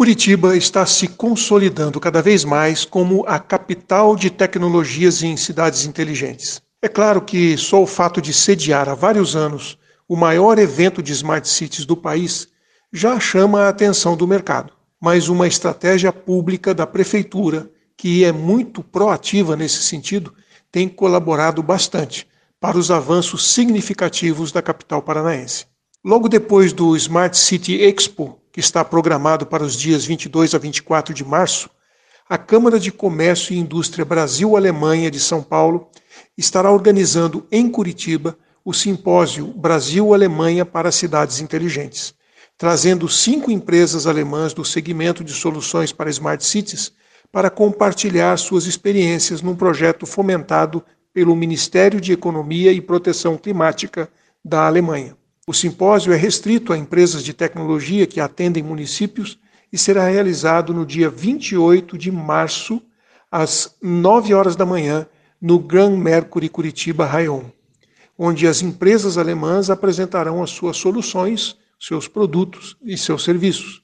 Curitiba está se consolidando cada vez mais como a capital de tecnologias em cidades inteligentes. É claro que só o fato de sediar há vários anos o maior evento de smart cities do país já chama a atenção do mercado. Mas uma estratégia pública da prefeitura, que é muito proativa nesse sentido, tem colaborado bastante para os avanços significativos da capital paranaense. Logo depois do Smart City Expo, que está programado para os dias 22 a 24 de março, a Câmara de Comércio e Indústria Brasil-Alemanha de São Paulo estará organizando em Curitiba o simpósio Brasil-Alemanha para Cidades Inteligentes, trazendo cinco empresas alemãs do segmento de soluções para Smart Cities para compartilhar suas experiências num projeto fomentado pelo Ministério de Economia e Proteção Climática da Alemanha. O simpósio é restrito a empresas de tecnologia que atendem municípios e será realizado no dia 28 de março, às 9 horas da manhã, no Grand Mercury Curitiba Rayon, onde as empresas alemãs apresentarão as suas soluções, seus produtos e seus serviços.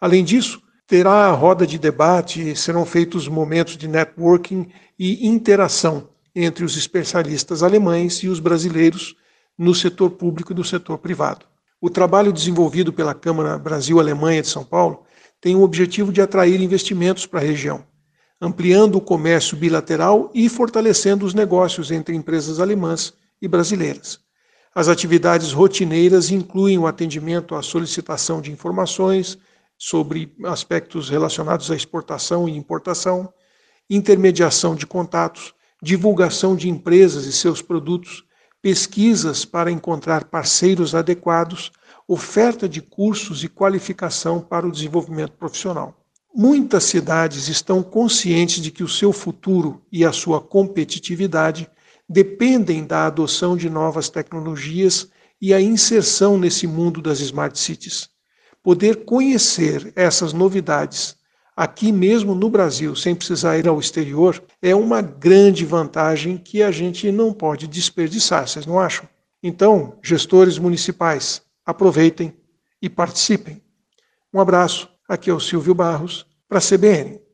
Além disso, terá a roda de debate, serão feitos momentos de networking e interação entre os especialistas alemães e os brasileiros no setor público e no setor privado. O trabalho desenvolvido pela Câmara Brasil-Alemanha de São Paulo tem o objetivo de atrair investimentos para a região, ampliando o comércio bilateral e fortalecendo os negócios entre empresas alemãs e brasileiras. As atividades rotineiras incluem o atendimento à solicitação de informações sobre aspectos relacionados à exportação e importação, intermediação de contatos, divulgação de empresas e seus produtos, pesquisas para encontrar parceiros adequados, oferta de cursos e qualificação para o desenvolvimento profissional. Muitas cidades estão conscientes de que o seu futuro e a sua competitividade dependem da adoção de novas tecnologias e a inserção nesse mundo das smart cities. Poder conhecer essas novidades aqui mesmo no Brasil, sem precisar ir ao exterior, é uma grande vantagem que a gente não pode desperdiçar, vocês não acham? Então, gestores municipais, aproveitem e participem. Um abraço, aqui é o Silvio Barros, para a CBN.